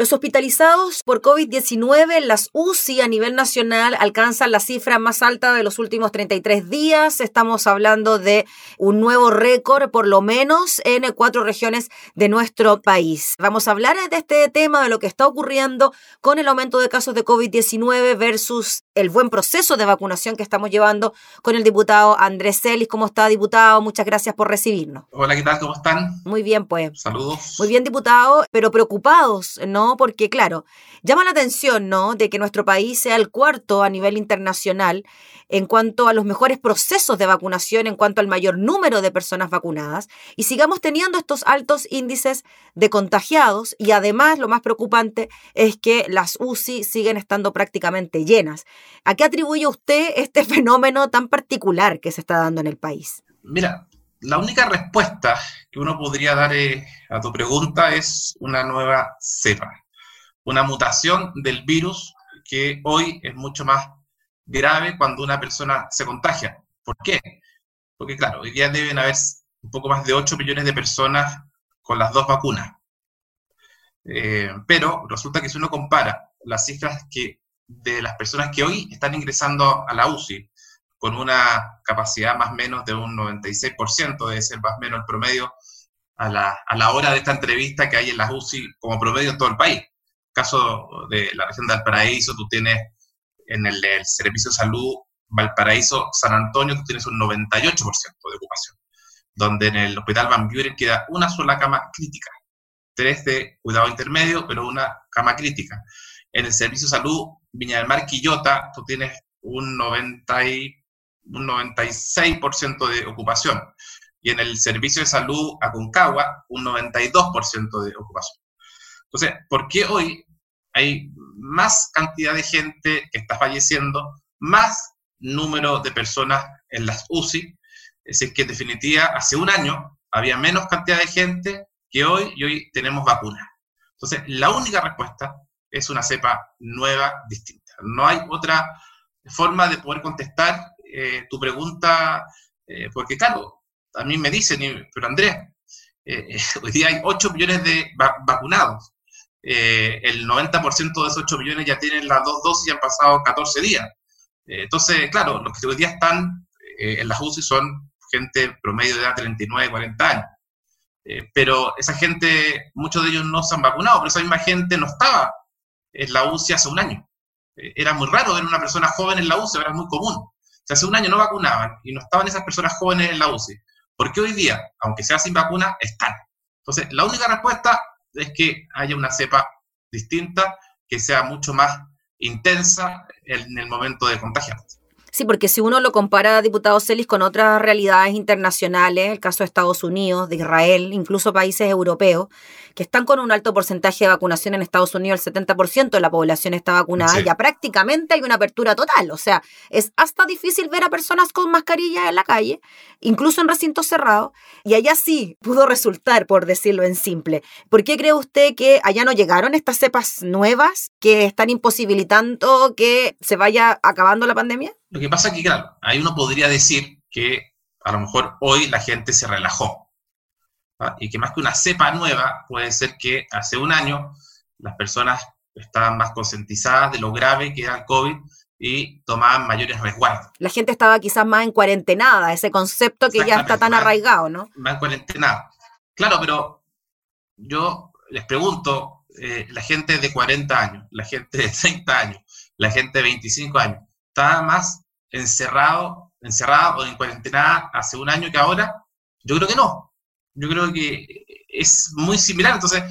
Los hospitalizados por COVID-19 en las UCI a nivel nacional alcanzan la cifra más alta de los últimos 33 días. Estamos hablando de un nuevo récord, por lo menos en cuatro regiones de nuestro país. Vamos a hablar de este tema, de lo que está ocurriendo con el aumento de casos de COVID-19 versus el buen proceso de vacunación que estamos llevando con el diputado Andrés Celis. ¿Cómo está, diputado? Muchas gracias por recibirnos. Hola, ¿qué tal? ¿Cómo están? Muy bien, pues. Saludos. Muy bien, diputado, pero preocupados, ¿no? Porque, claro, llama la atención, ¿no? De que nuestro país sea el cuarto a nivel internacional en cuanto a los mejores procesos de vacunación, en cuanto al mayor número de personas vacunadas, y sigamos teniendo estos altos índices de contagiados, y además lo más preocupante es que las UCI siguen estando prácticamente llenas. ¿A qué atribuye usted este fenómeno tan particular que se está dando en el país? Mira, la única respuesta que uno podría dar eh, a tu pregunta es una nueva cepa, una mutación del virus que hoy es mucho más grave cuando una persona se contagia. ¿Por qué? Porque claro, hoy día deben haber un poco más de 8 millones de personas con las dos vacunas. Eh, pero resulta que si uno compara las cifras que, de las personas que hoy están ingresando a la UCI, con una capacidad más o menos de un 96%, debe ser más o menos el promedio a la, a la hora de esta entrevista que hay en las UCI como promedio en todo el país. Caso de la región de Valparaíso, tú tienes en el, Servicio de Salud Valparaíso San Antonio, tú tienes un 98% de ocupación, donde en el Hospital Van Buren queda una sola cama crítica, tres de cuidado intermedio, pero una cama crítica. En el Servicio de Salud Viña del Mar Quillota, tú tienes un 90 un 96% de ocupación. Y en el servicio de salud Aconcagua, un 92% de ocupación. Entonces, ¿por qué hoy hay más cantidad de gente que está falleciendo, más número de personas en las UCI? Es decir, que en definitiva, hace un año había menos cantidad de gente que hoy y hoy tenemos vacunas. Entonces, la única respuesta es una cepa nueva, distinta. No hay otra forma de poder contestar eh, tu pregunta, eh, porque claro, a mí me dicen, pero Andrés, eh, hoy día hay 8 millones de vacunados. el 90% de esos 8 millones ya tienen las dos dosis y han pasado 14 días. entonces, claro, los que hoy día están en las UCI son gente promedio de edad 39, 40 años. pero esa gente, muchos de ellos no se han vacunado, pero esa misma gente no estaba en la UCI hace un año. era muy raro ver una persona joven en la UCI, era muy común hace un año no vacunaban y no estaban esas personas jóvenes en la UCI, ¿por qué hoy día, aunque sea sin vacuna, están? Entonces, la única respuesta es que haya una cepa distinta, que sea mucho más intensa en el momento de contagiarse. Sí, porque si uno lo compara, diputado Celis, con otras realidades internacionales, el caso de Estados Unidos, de Israel, incluso países europeos, que están con un alto porcentaje de vacunación en Estados Unidos, el 70% de la población está vacunada, ya prácticamente hay una apertura total. O sea, es hasta difícil ver a personas con mascarilla en la calle, incluso en recintos cerrados, y allá sí pudo resultar, por decirlo en simple. ¿Por qué cree usted que allá no llegaron estas cepas nuevas que están imposibilitando que se vaya acabando la pandemia? Lo que pasa es que, claro, ahí uno podría decir que a lo mejor hoy la gente se relajó. Y que más que una cepa nueva, puede ser que hace un año las personas estaban más concientizadas de lo grave que era el COVID y tomaban mayores resguardos. La gente estaba quizás más en cuarentenada, ese concepto que ya está tan arraigado, ¿no? Más en cuarentenada. Claro, pero yo les pregunto, eh, la gente de 40 años, la gente de 30 años, la gente de 25 años, estaba más encerrado, encerrado o en cuarentena hace un año que ahora? Yo creo que no. Yo creo que es muy similar. Entonces,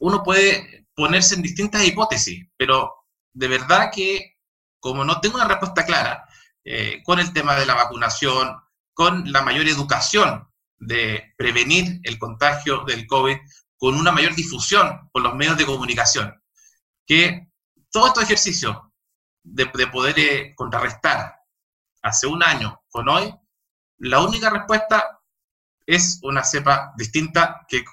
uno puede ponerse en distintas hipótesis, pero de verdad que como no tengo una respuesta clara eh, con el tema de la vacunación, con la mayor educación de prevenir el contagio del COVID, con una mayor difusión por los medios de comunicación, que todos estos ejercicios de, poder eh, contrarrestar hace un año con hoy, la única respuesta es una cepa distinta que,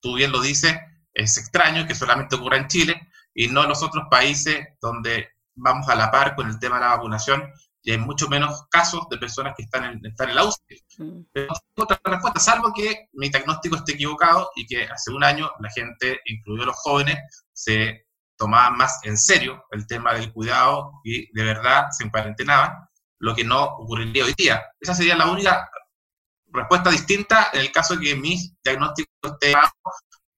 tú bien lo dices, es extraño que solamente ocurra en Chile y no en los otros países donde vamos a la par con el tema de la vacunación y hay mucho menos casos de personas que están en, están en la UCI. Mm. Pero no tengo otra respuesta, salvo que mi diagnóstico esté equivocado y que hace un año la gente, incluido los jóvenes, se tomaba más en serio el tema del cuidado y de verdad se cuarentenaban, lo que no ocurriría hoy día. Esa sería la única respuesta distinta en el caso de que mi diagnóstico esté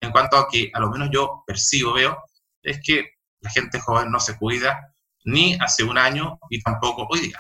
en cuanto a que a lo menos yo percibo, veo, es que la gente joven no se cuida ni hace un año y tampoco hoy día.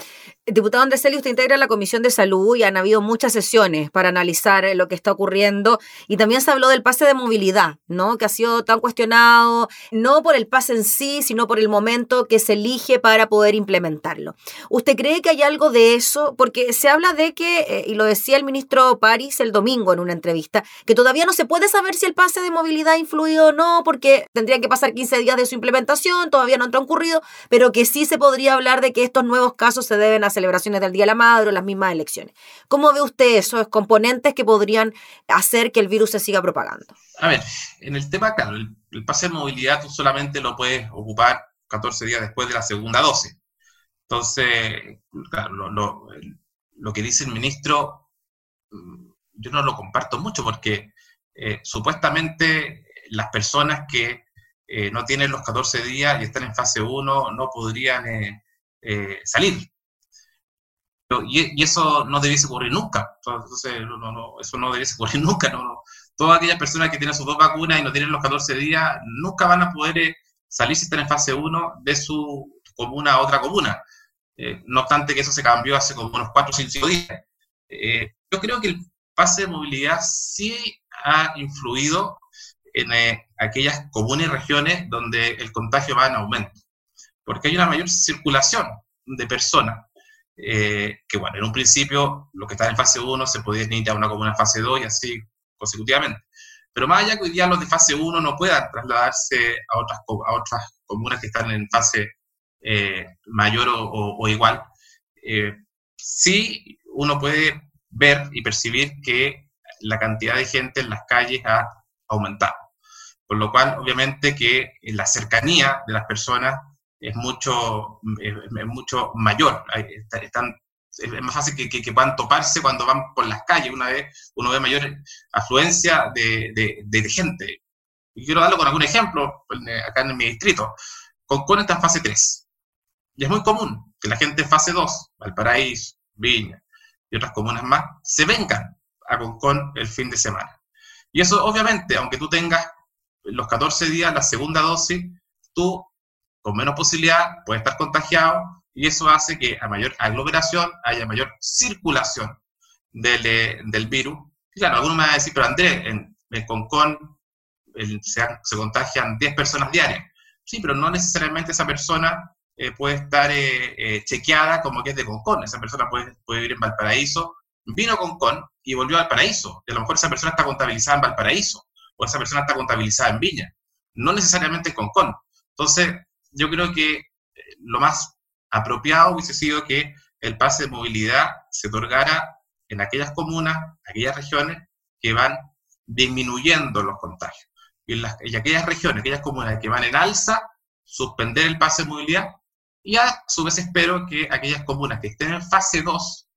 Diputado Andreseli, usted integra la Comisión de Salud y han habido muchas sesiones para analizar eh, lo que está ocurriendo y también se habló del pase de movilidad, ¿no? Que ha sido tan cuestionado, no por el pase en sí, sino por el momento que se elige para poder implementarlo. ¿Usted cree que hay algo de eso? Porque se habla de que, eh, y lo decía el ministro París el domingo en una entrevista, que todavía no se puede saber si el pase de movilidad ha influido o no, porque tendrían que pasar 15 días de su implementación, todavía no han transcurrido, pero que sí se podría hablar de que estos nuevos casos se deben hacer celebraciones del Día de la Madre o las mismas elecciones. ¿Cómo ve usted esos componentes que podrían hacer que el virus se siga propagando? A ver, en el tema, claro, el, pase de movilidad tú solamente lo puedes ocupar 14 días después de la segunda dosis. Entonces, claro, lo, que dice el ministro, mm, yo no lo comparto mucho porque eh, supuestamente las personas que eh, no tienen los 14 días y están en fase 1 no podrían eh, salir y, eso no debiese ocurrir nunca. Entonces, eso no debiese ocurrir nunca. No, Todas aquellas personas que tienen sus dos vacunas y no tienen los 14 días, nunca van a poder eh, salir si están en fase 1 de su comuna a otra comuna. Eh, no obstante que eso se cambió hace como unos 4 o 5 días. Eh, yo creo que el pase de movilidad sí ha influido en aquellas comunas y regiones donde el contagio va en aumento, porque hay una mayor circulación de personas eh, que bueno, en un principio lo que está en fase 1 se podía a una comuna en fase 2 y así consecutivamente. Pero más allá que hoy día los de fase 1 no puedan trasladarse a otras, a otras comunas que están en fase eh, mayor o, igual, eh, sí uno puede ver y percibir que la cantidad de gente en las calles ha aumentado. Por lo cual, obviamente que la cercanía de las personas es mucho, mucho mayor. Están, es más fácil que, que, puedan toparse cuando van por las calles. Una vez uno ve mayor afluencia de, de, gente. Y quiero darlo con algún ejemplo acá en mi distrito. Concón está en fase 3. Y es muy común que la gente en fase 2, Valparaíso, Viña y otras comunas más, se vengan a Concón el fin de semana. Y eso obviamente, aunque tú tengas los 14 días la segunda dosis, tú con menos posibilidad puede estar contagiado y eso hace que a mayor aglomeración haya mayor circulación del, eh, del virus. Y claro, algunos me van a decir, pero Andrés, en, en Concón se, se, contagian 10 personas diarias. Sí, pero no necesariamente esa persona eh, puede estar eh, chequeada como que es de Concón. Esa persona puede, puede vivir en Valparaíso, vino a Concón y volvió al Valparaíso. Y a lo mejor esa persona está contabilizada en Valparaíso o esa persona está contabilizada en Viña. No necesariamente en Concón. Entonces, yo creo que eh, lo más apropiado hubiese sido que el pase de movilidad se otorgara en aquellas comunas, aquellas regiones que van disminuyendo los contagios. Y, en las, aquellas regiones, aquellas comunas que van en alza, suspender el pase de movilidad. Y a su vez espero que aquellas comunas que estén en fase 2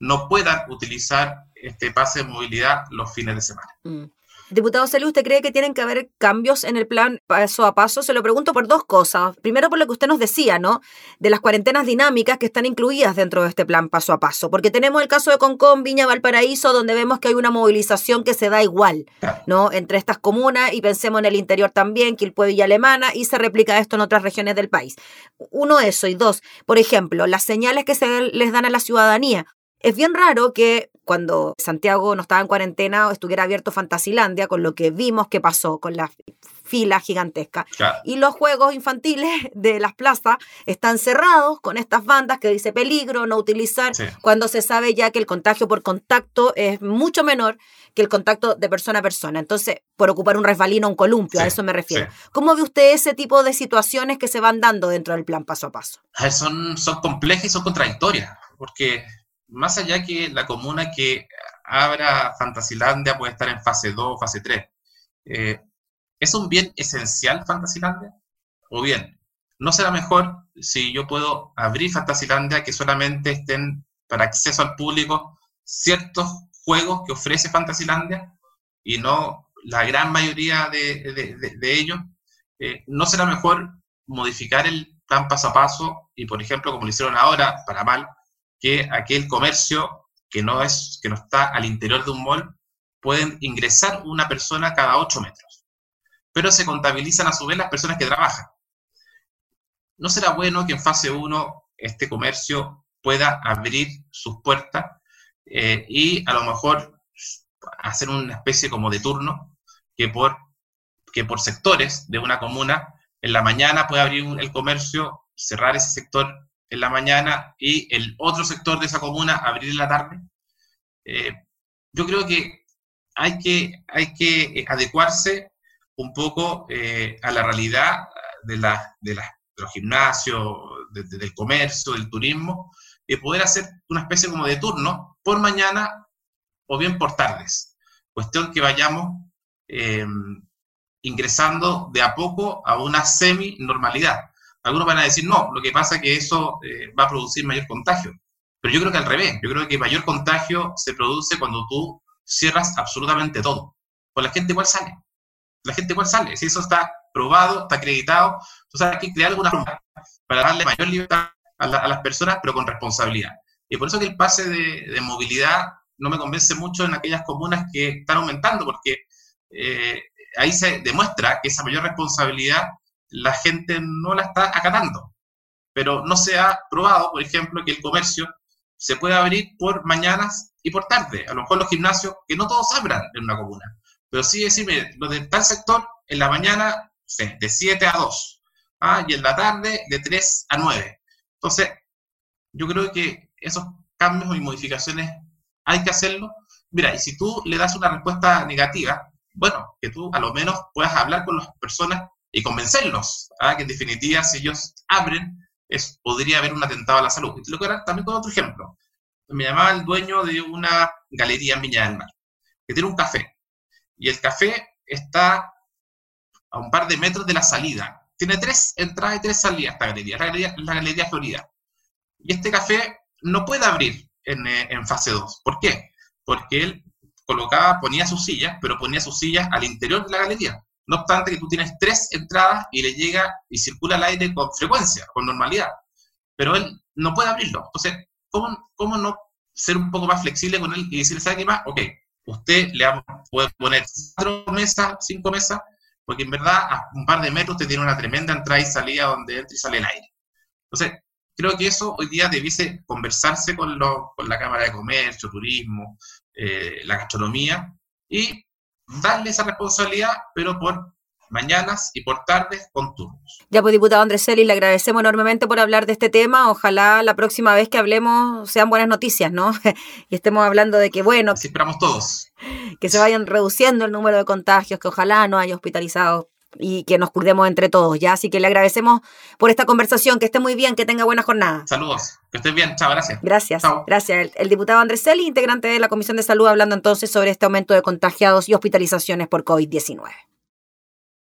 no puedan utilizar este pase de movilidad los fines de semana. Mm. Diputado Celi, ¿usted cree que tienen que haber cambios en el plan paso a paso? Se lo pregunto por dos cosas. Primero, por lo que usted nos decía, ¿no? De las cuarentenas dinámicas que están incluidas dentro de este plan paso a paso. Porque tenemos el caso de Concón, Viña, Valparaíso, donde vemos que hay una movilización que se da igual, ¿no? Entre estas comunas y pensemos en el interior también, Quilpue, y Alemana, y se replica esto en otras regiones del país. Uno, eso. Y dos, por ejemplo, las señales que se les dan a la ciudadanía. Es bien raro que cuando Santiago no estaba en cuarentena estuviera abierto Fantasilandia, con lo que vimos que pasó con la fila gigantesca. Y los juegos infantiles de las plazas están cerrados con estas bandas que dice peligro, no utilizar, cuando se sabe ya que el contagio por contacto es mucho menor que el contacto de persona a persona. Entonces, por ocupar un resbalino o un columpio, a eso me refiero. ¿Cómo ve usted ese tipo de situaciones que se van dando dentro del plan paso a paso? Son, son complejas y son contradictorias, porque más allá que la comuna que abra Fantasilandia puede estar en fase 2, fase 3, eh, ¿es un bien esencial Fantasilandia? O bien, ¿no será mejor si yo puedo abrir Fantasilandia que solamente estén para acceso al público ciertos juegos que ofrece Fantasilandia y no la gran mayoría de, de, ellos? eh, ¿no será mejor modificar el plan paso a paso y, por ejemplo, como lo hicieron ahora, para mal, que aquel comercio que no, es, que no está al interior de un mall, pueden ingresar una persona cada 8 metros, pero se contabilizan a su vez las personas que trabajan. ¿No será bueno que en fase 1 este comercio pueda abrir sus puertas eh, y a lo mejor hacer una especie como de turno que por, que por sectores de una comuna en la mañana puede abrir el comercio, cerrar ese sector en la mañana y el otro sector de esa comuna abrir en la tarde. Eh, yo creo que hay que, hay que adecuarse un poco eh, a la realidad de, la, de, los gimnasios, del comercio, del turismo, y poder hacer una especie como de turno por mañana o bien por tardes. Cuestión que vayamos em, ingresando de a poco a una semi-normalidad. Algunos van a decir, no, lo que pasa es que eso eh, va a producir mayor contagio. Pero yo creo que al revés, yo creo que mayor contagio se produce cuando tú cierras absolutamente todo. Pues la gente igual sale. La gente igual sale. Si eso está probado, está acreditado, entonces hay que crear alguna forma para darle mayor libertad a, las personas, pero con responsabilidad. Y por eso que el pase de, movilidad no me convence mucho en aquellas comunas que están aumentando, porque eh, ahí se demuestra que esa mayor responsabilidad la gente no la está acatando. Pero no se ha probado, por ejemplo, que el comercio se puede abrir por mañanas y por tarde. A lo mejor los gimnasios, que no todos abran en una comuna, pero sí decirme, los de tal sector, en la mañana, de 7 a 2, ¿ah? y en la tarde, de 3 a 9. Entonces, yo creo que esos cambios y modificaciones hay que hacerlo. Mira, y si tú le das una respuesta negativa, bueno, que tú a lo menos puedas hablar con las personas y convencerlos, ¿ah? que en definitiva si ellos abren, podría haber un atentado a la salud. Y lo que era también con otro ejemplo. Me llamaba el dueño de una galería en Viña del Mar, que tiene un café. Y el café está a un par de metros de la salida. Tiene tres entradas y tres salidas esta galería, la galería, la galería Florida. Y este café no puede abrir en, eh, fase 2. ¿Por qué? Porque él colocaba, ponía sus sillas, pero ponía sus sillas al interior de la galería. No obstante que tú tienes tres entradas y le llega y circula el aire con frecuencia, con normalidad. Pero él no puede abrirlo. Entonces, ¿cómo, cómo no ser un poco más flexible con él y decirle, ¿sabe qué más? Ok, usted le puede poner cuatro mesas, cinco mesas, porque en verdad a un par de metros te tiene una tremenda entrada y salida donde entra y sale el aire. Entonces, creo que eso hoy día debiese conversarse con, con la Cámara de Comercio, Turismo, eh, la gastronomía, y darle esa responsabilidad, pero por mañanas y por tardes con turnos. Ya pues, diputado Andrés Celis, le agradecemos enormemente por hablar de este tema. Ojalá la próxima vez que hablemos sean buenas noticias, ¿no? y estemos hablando de que, bueno... Así esperamos todos. Que se vayan reduciendo el número de contagios, que ojalá no haya hospitalizados y que nos cuidemos entre todos, ¿ya? Así que le agradecemos por esta conversación, que esté muy bien, que tenga buena jornada. Saludos, que estés bien, chao, gracias. Gracias, gracias. El, diputado Andrés Celi, integrante de la Comisión de Salud, hablando entonces sobre este aumento de contagiados y hospitalizaciones por COVID-19.